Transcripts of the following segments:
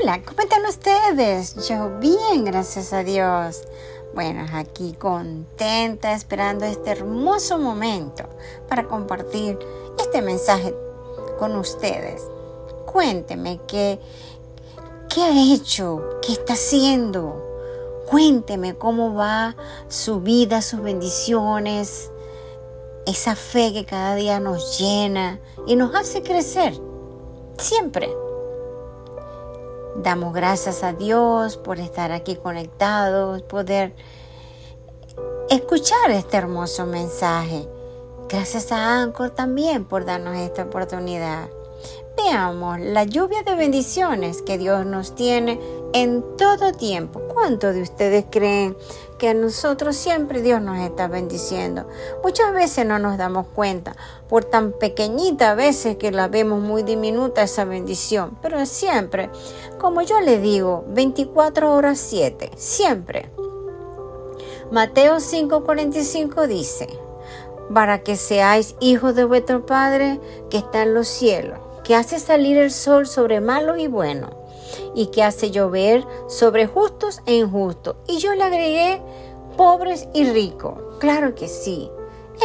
Hola, ¿cómo están ustedes? Yo bien, gracias a Dios. Bueno, aquí contenta esperando este hermoso momento para compartir este mensaje con ustedes. Cuénteme qué, qué ha hecho, qué está haciendo. Cuénteme cómo va su vida, sus bendiciones, esa fe que cada día nos llena y nos hace crecer. Siempre. Damos gracias a Dios por estar aquí conectados, poder escuchar este hermoso mensaje. Gracias a Anchor también por darnos esta oportunidad. Veamos la lluvia de bendiciones que Dios nos tiene en todo tiempo. ¿Cuántos de ustedes creen que a nosotros siempre Dios nos está bendiciendo? Muchas veces no nos damos cuenta, por tan pequeñita a veces que la vemos muy diminuta esa bendición, pero siempre, como yo le digo, 24 horas 7, siempre. Mateo 5:45 dice, para que seáis hijos de vuestro Padre que está en los cielos que hace salir el sol sobre malo y bueno, y que hace llover sobre justos e injustos. Y yo le agregué pobres y ricos. Claro que sí.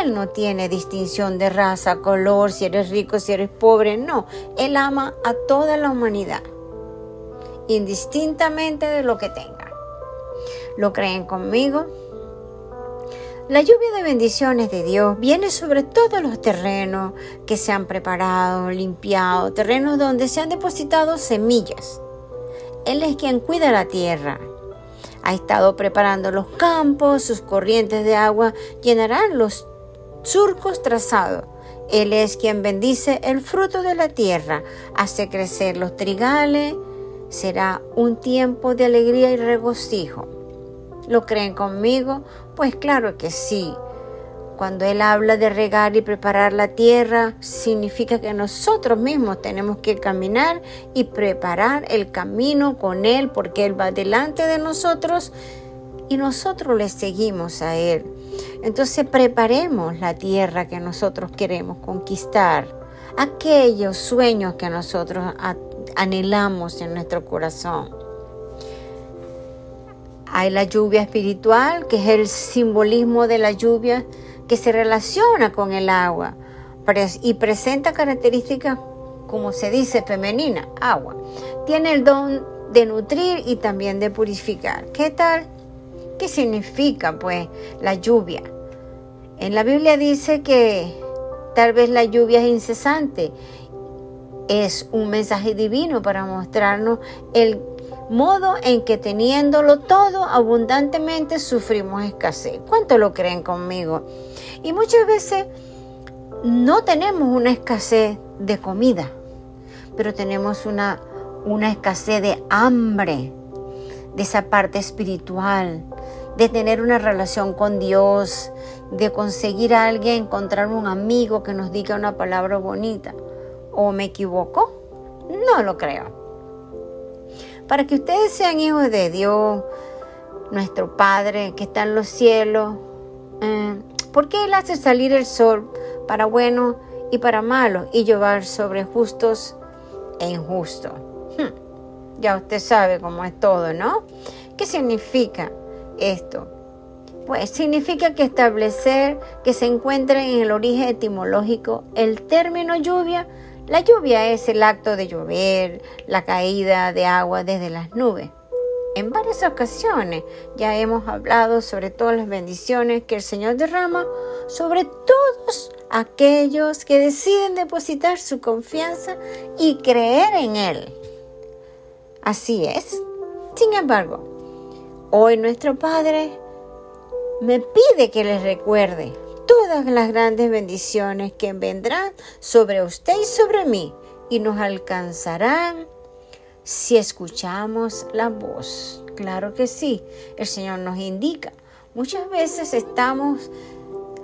Él no tiene distinción de raza, color, si eres rico, si eres pobre, no. Él ama a toda la humanidad, indistintamente de lo que tenga. ¿Lo creen conmigo? La lluvia de bendiciones de Dios viene sobre todos los terrenos que se han preparado, limpiado, terrenos donde se han depositado semillas. Él es quien cuida la tierra. Ha estado preparando los campos, sus corrientes de agua llenarán los surcos trazados. Él es quien bendice el fruto de la tierra, hace crecer los trigales. Será un tiempo de alegría y regocijo. ¿Lo creen conmigo? Pues claro que sí. Cuando Él habla de regar y preparar la tierra, significa que nosotros mismos tenemos que caminar y preparar el camino con Él, porque Él va delante de nosotros y nosotros le seguimos a Él. Entonces preparemos la tierra que nosotros queremos conquistar, aquellos sueños que nosotros anhelamos en nuestro corazón. Hay la lluvia espiritual, que es el simbolismo de la lluvia que se relaciona con el agua y presenta características, como se dice, femenina, agua. Tiene el don de nutrir y también de purificar. ¿Qué tal? ¿Qué significa pues la lluvia? En la Biblia dice que tal vez la lluvia es incesante. Es un mensaje divino para mostrarnos el modo en que teniéndolo todo abundantemente sufrimos escasez. ¿Cuánto lo creen conmigo? Y muchas veces no tenemos una escasez de comida, pero tenemos una, una escasez de hambre, de esa parte espiritual, de tener una relación con Dios, de conseguir a alguien, encontrar un amigo que nos diga una palabra bonita. ¿O me equivoco? No lo creo para que ustedes sean hijos de Dios, nuestro Padre que está en los cielos. Eh, porque Él hace salir el sol para buenos y para malos y llover sobre justos e injustos. Hmm, ya usted sabe cómo es todo, ¿no? ¿Qué significa esto? Pues significa que establecer que se encuentra en el origen etimológico el término lluvia la lluvia es el acto de llover, la caída de agua desde las nubes. En varias ocasiones ya hemos hablado sobre todas las bendiciones que el Señor derrama sobre todos aquellos que deciden depositar su confianza y creer en Él. Así es. Sin embargo, hoy nuestro Padre me pide que les recuerde todas las grandes bendiciones que vendrán sobre usted y sobre mí y nos alcanzarán si escuchamos la voz. Claro que sí, el Señor nos indica. Muchas veces estamos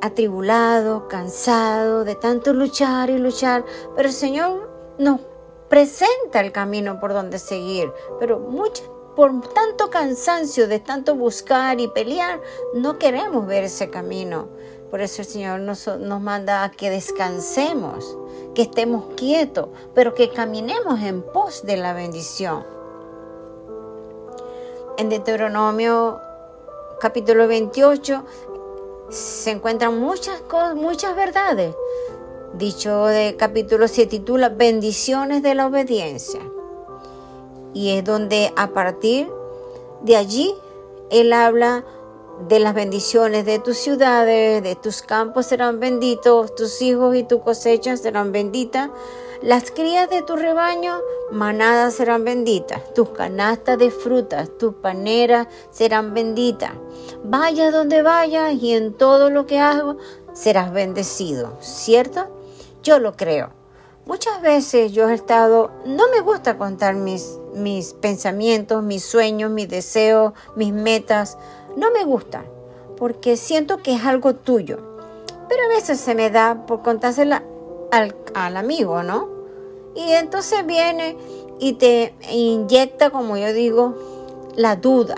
atribulados, cansados de tanto luchar y luchar, pero el Señor nos presenta el camino por donde seguir, pero muchas por tanto cansancio de tanto buscar y pelear, no queremos ver ese camino. Por eso el Señor nos, nos manda a que descansemos, que estemos quietos, pero que caminemos en pos de la bendición. en Deuteronomio capítulo 28 se encuentran muchas cosas, muchas verdades. Dicho de capítulo se titula Bendiciones de la obediencia. Y es donde a partir de allí él habla de las bendiciones de tus ciudades, de tus campos serán benditos, tus hijos y tu cosecha serán benditas, las crías de tu rebaño, manadas serán benditas, tus canastas de frutas, tus paneras serán benditas. Vaya donde vayas y en todo lo que hago serás bendecido, ¿cierto? Yo lo creo. Muchas veces yo he estado, no me gusta contar mis, mis pensamientos, mis sueños, mis deseos, mis metas, no me gusta, porque siento que es algo tuyo. Pero a veces se me da por contársela al, al amigo, ¿no? Y entonces viene y te inyecta, como yo digo, la duda.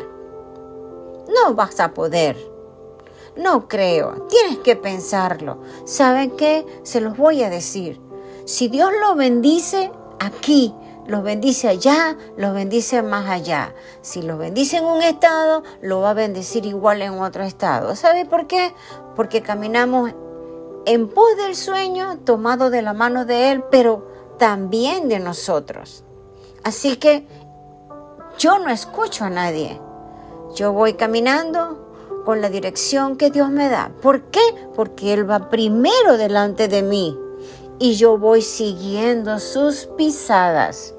No vas a poder. No creo. Tienes que pensarlo. ¿Saben qué? Se los voy a decir. Si Dios lo bendice aquí, los bendice allá, los bendice más allá. Si los bendice en un estado, lo va a bendecir igual en otro estado. ¿Sabe por qué? Porque caminamos en pos del sueño, tomado de la mano de Él, pero también de nosotros. Así que yo no escucho a nadie. Yo voy caminando con la dirección que Dios me da. ¿Por qué? Porque Él va primero delante de mí y yo voy siguiendo sus pisadas.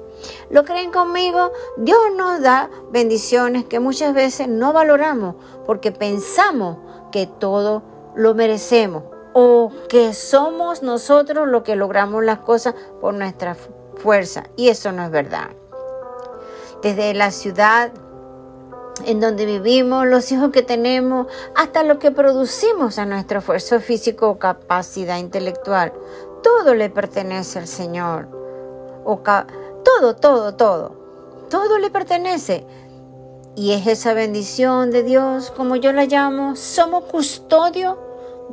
¿Lo creen conmigo? Dios nos da bendiciones que muchas veces no valoramos porque pensamos que todo lo merecemos o que somos nosotros los que logramos las cosas por nuestra fuerza. Y eso no es verdad. Desde la ciudad en donde vivimos, los hijos que tenemos, hasta lo que producimos a nuestro esfuerzo físico o capacidad intelectual todo le pertenece al Señor. Todo, todo, todo. Todo le pertenece. Y es esa bendición de Dios, como yo la llamo, somos custodio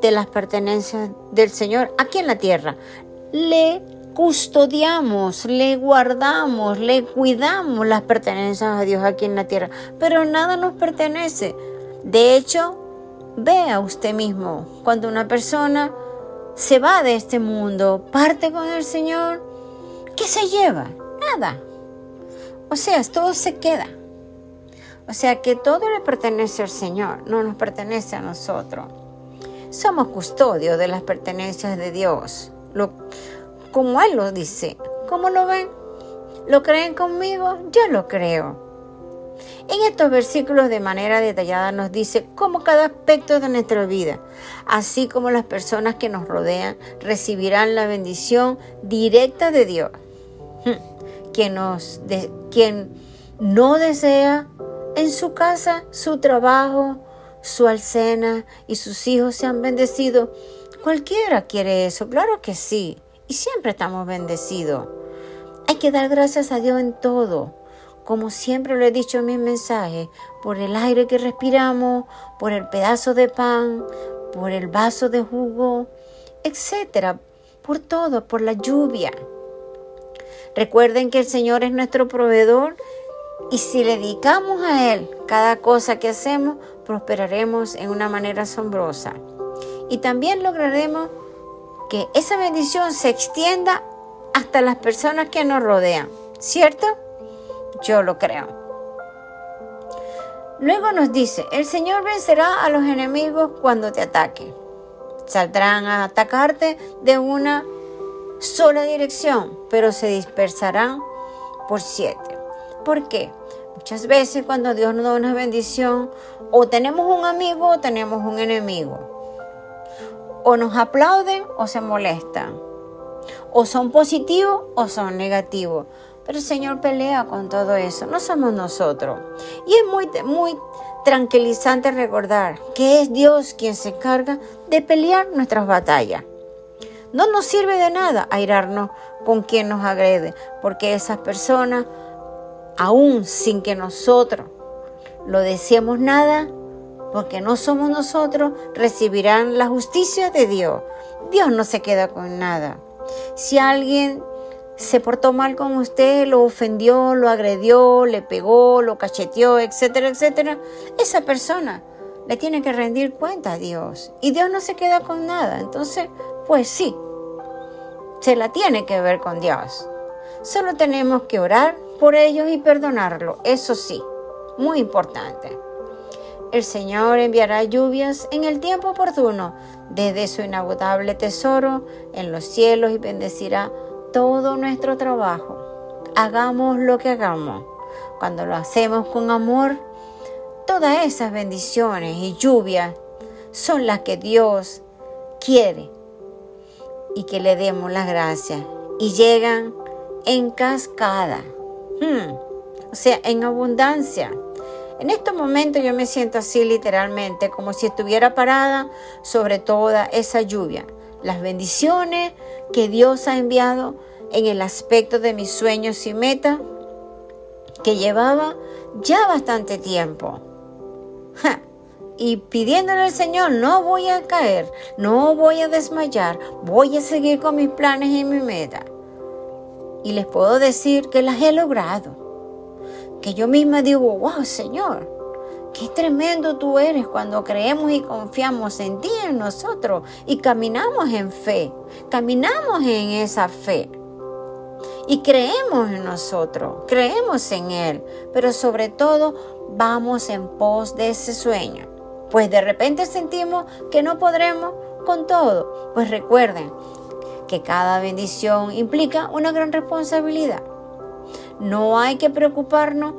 de las pertenencias del Señor aquí en la tierra. Le custodiamos, le guardamos, le cuidamos las pertenencias a Dios aquí en la tierra, pero nada nos pertenece. De hecho, vea usted mismo, cuando una persona se va de este mundo, parte con el Señor, ¿qué se lleva? Nada. O sea, todo se queda. O sea que todo le pertenece al Señor, no nos pertenece a nosotros. Somos custodios de las pertenencias de Dios, lo, como Él lo dice. ¿Cómo lo ven? ¿Lo creen conmigo? Yo lo creo. En estos versículos de manera detallada nos dice cómo cada aspecto de nuestra vida, así como las personas que nos rodean, recibirán la bendición directa de Dios. Quien no desea en su casa, su trabajo, su alcena y sus hijos sean bendecidos, cualquiera quiere eso, claro que sí, y siempre estamos bendecidos. Hay que dar gracias a Dios en todo como siempre lo he dicho en mis mensajes, por el aire que respiramos, por el pedazo de pan, por el vaso de jugo, etcétera, por todo, por la lluvia. Recuerden que el Señor es nuestro proveedor y si le dedicamos a Él cada cosa que hacemos, prosperaremos en una manera asombrosa. Y también lograremos que esa bendición se extienda hasta las personas que nos rodean, ¿cierto? Yo lo creo. Luego nos dice, el Señor vencerá a los enemigos cuando te ataque. Saldrán a atacarte de una sola dirección, pero se dispersarán por siete. ¿Por qué? Muchas veces cuando Dios nos da una bendición, o tenemos un amigo o tenemos un enemigo. O nos aplauden o se molestan. O son positivos o son negativos. Pero el Señor pelea con todo eso, no somos nosotros. Y es muy, muy tranquilizante recordar que es Dios quien se encarga de pelear nuestras batallas. No nos sirve de nada airarnos con quien nos agrede, porque esas personas, aún sin que nosotros lo deseemos nada, porque no somos nosotros, recibirán la justicia de Dios. Dios no se queda con nada. Si alguien se portó mal con usted, lo ofendió, lo agredió, le pegó, lo cacheteó, etcétera, etcétera, esa persona le tiene que rendir cuenta a Dios. Y Dios no se queda con nada. Entonces, pues sí, se la tiene que ver con Dios. Solo tenemos que orar por ellos y perdonarlo. Eso sí, muy importante. El Señor enviará lluvias en el tiempo oportuno desde su inagotable tesoro en los cielos y bendecirá todo nuestro trabajo. Hagamos lo que hagamos. Cuando lo hacemos con amor, todas esas bendiciones y lluvias son las que Dios quiere y que le demos las gracias. Y llegan en cascada, hmm. o sea, en abundancia. En estos momentos yo me siento así literalmente, como si estuviera parada sobre toda esa lluvia. Las bendiciones que Dios ha enviado en el aspecto de mis sueños y metas que llevaba ya bastante tiempo. Y pidiéndole al Señor, no voy a caer, no voy a desmayar, voy a seguir con mis planes y mi meta. Y les puedo decir que las he logrado que yo misma digo, wow, Señor, qué tremendo tú eres cuando creemos y confiamos en ti, en nosotros, y caminamos en fe, caminamos en esa fe. Y creemos en nosotros, creemos en Él, pero sobre todo vamos en pos de ese sueño. Pues de repente sentimos que no podremos con todo. Pues recuerden que cada bendición implica una gran responsabilidad. No hay que preocuparnos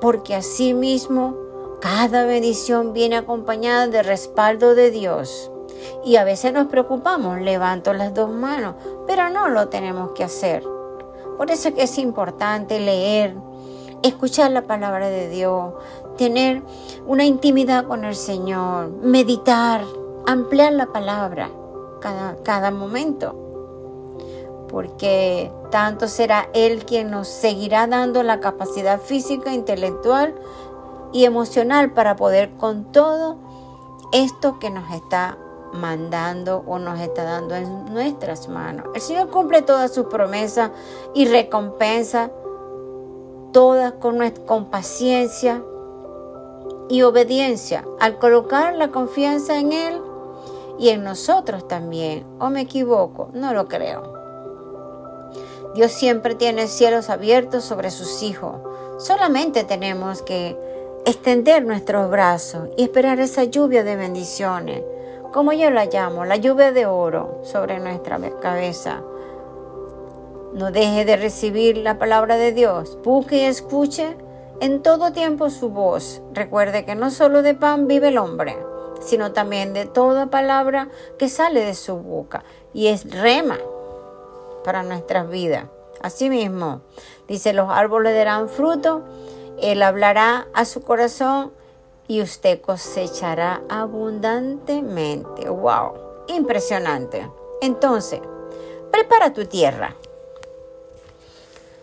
porque así mismo cada bendición viene acompañada de respaldo de Dios. Y a veces nos preocupamos, levanto las dos manos, pero no lo tenemos que hacer. Por eso es que es importante leer, escuchar la palabra de Dios, tener una intimidad con el Señor, meditar, ampliar la palabra cada, cada momento porque tanto será Él quien nos seguirá dando la capacidad física, intelectual y emocional para poder con todo esto que nos está mandando o nos está dando en nuestras manos. El Señor cumple todas sus promesas y recompensa todas con, con paciencia y obediencia al colocar la confianza en Él y en nosotros también. ¿O me equivoco? No lo creo. Dios siempre tiene cielos abiertos sobre sus hijos. Solamente tenemos que extender nuestros brazos y esperar esa lluvia de bendiciones, como yo la llamo, la lluvia de oro sobre nuestra cabeza. No deje de recibir la palabra de Dios. Busque y escuche en todo tiempo su voz. Recuerde que no solo de pan vive el hombre, sino también de toda palabra que sale de su boca. Y es rema para nuestras vidas. Asimismo, dice, los árboles darán fruto, Él hablará a su corazón y usted cosechará abundantemente. ¡Wow! Impresionante. Entonces, prepara tu tierra.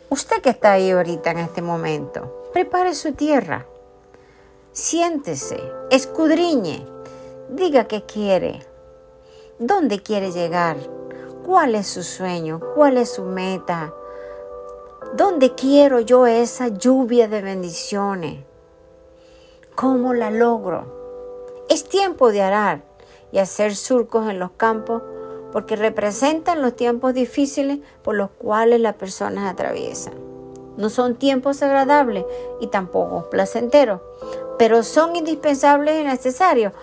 Usted que está ahí ahorita en este momento, prepare su tierra. Siéntese, escudriñe, diga qué quiere, dónde quiere llegar ¿Cuál es su sueño? ¿Cuál es su meta? ¿Dónde quiero yo esa lluvia de bendiciones? ¿Cómo la logro? Es tiempo de arar y hacer surcos en los campos porque representan los tiempos difíciles por los cuales las personas atraviesan. No son tiempos agradables y tampoco placenteros, pero son indispensables y necesarios.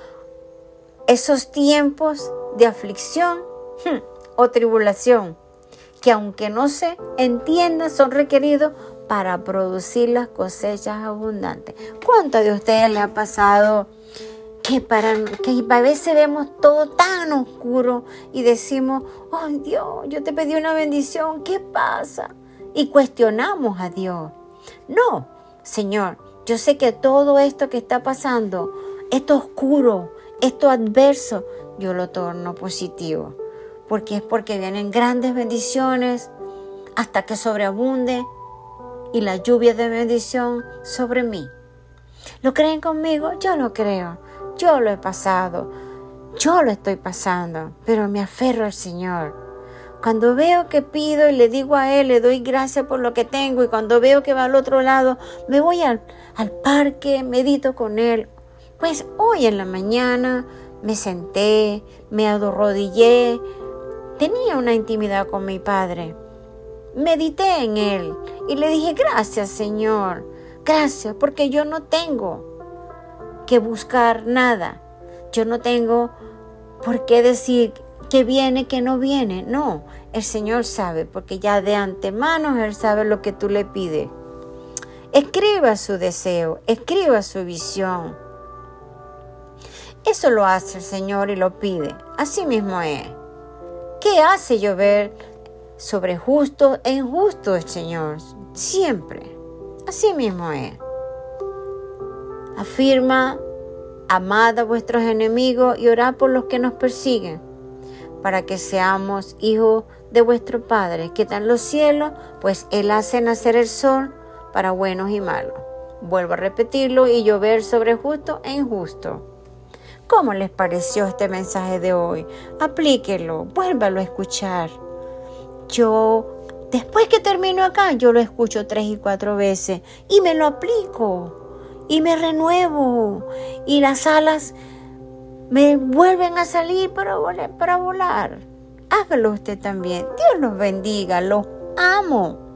Esos tiempos de aflicción hmm, o tribulación, que aunque no se entienda, son requeridos para producir las cosechas abundantes. ¿Cuánto de ustedes le ha pasado que, para, que a veces vemos todo tan oscuro y decimos, oh Dios, yo te pedí una bendición, ¿qué pasa? Y cuestionamos a Dios. No, Señor, yo sé que todo esto que está pasando, esto oscuro, esto adverso, yo lo torno positivo porque es porque vienen grandes bendiciones hasta que sobreabunde y la lluvia de bendición sobre mí. ¿Lo creen conmigo? Yo lo creo. Yo lo he pasado. Yo lo estoy pasando, pero me aferro al Señor. Cuando veo que pido y le digo a Él, le doy gracias por lo que tengo y cuando veo que va al otro lado, me voy al, parque, medito con Él. Pues hoy en la mañana me senté, me arrodillé, tenía una intimidad con mi Padre. Medité en Él y le dije, gracias Señor, gracias porque yo no tengo que buscar nada. Yo no tengo por qué decir que viene, que no viene. No, el Señor sabe, porque ya de antemano Él sabe lo que tú le pides. Escriba su deseo, escriba su visión. Eso lo hace el Señor y lo pide. Así mismo es. ¿Qué hace llover sobre justo e injusto el Señor? Siempre. Así mismo es. Afirma, amad a vuestros enemigos y orad por los que nos persiguen para que seamos hijos de vuestro Padre que está en los cielos, pues Él hace nacer el sol para buenos y malos. Vuelvo a repetirlo y llover sobre justo e injusto. ¿Cómo les pareció este mensaje de hoy? Aplíquelo, vuélvalo a escuchar. Yo, después que termino acá, yo lo escucho tres y cuatro veces y me lo aplico y me renuevo y las alas me vuelven a salir para volar. Para volar. Hágalo usted también. Dios los bendiga. Los amo.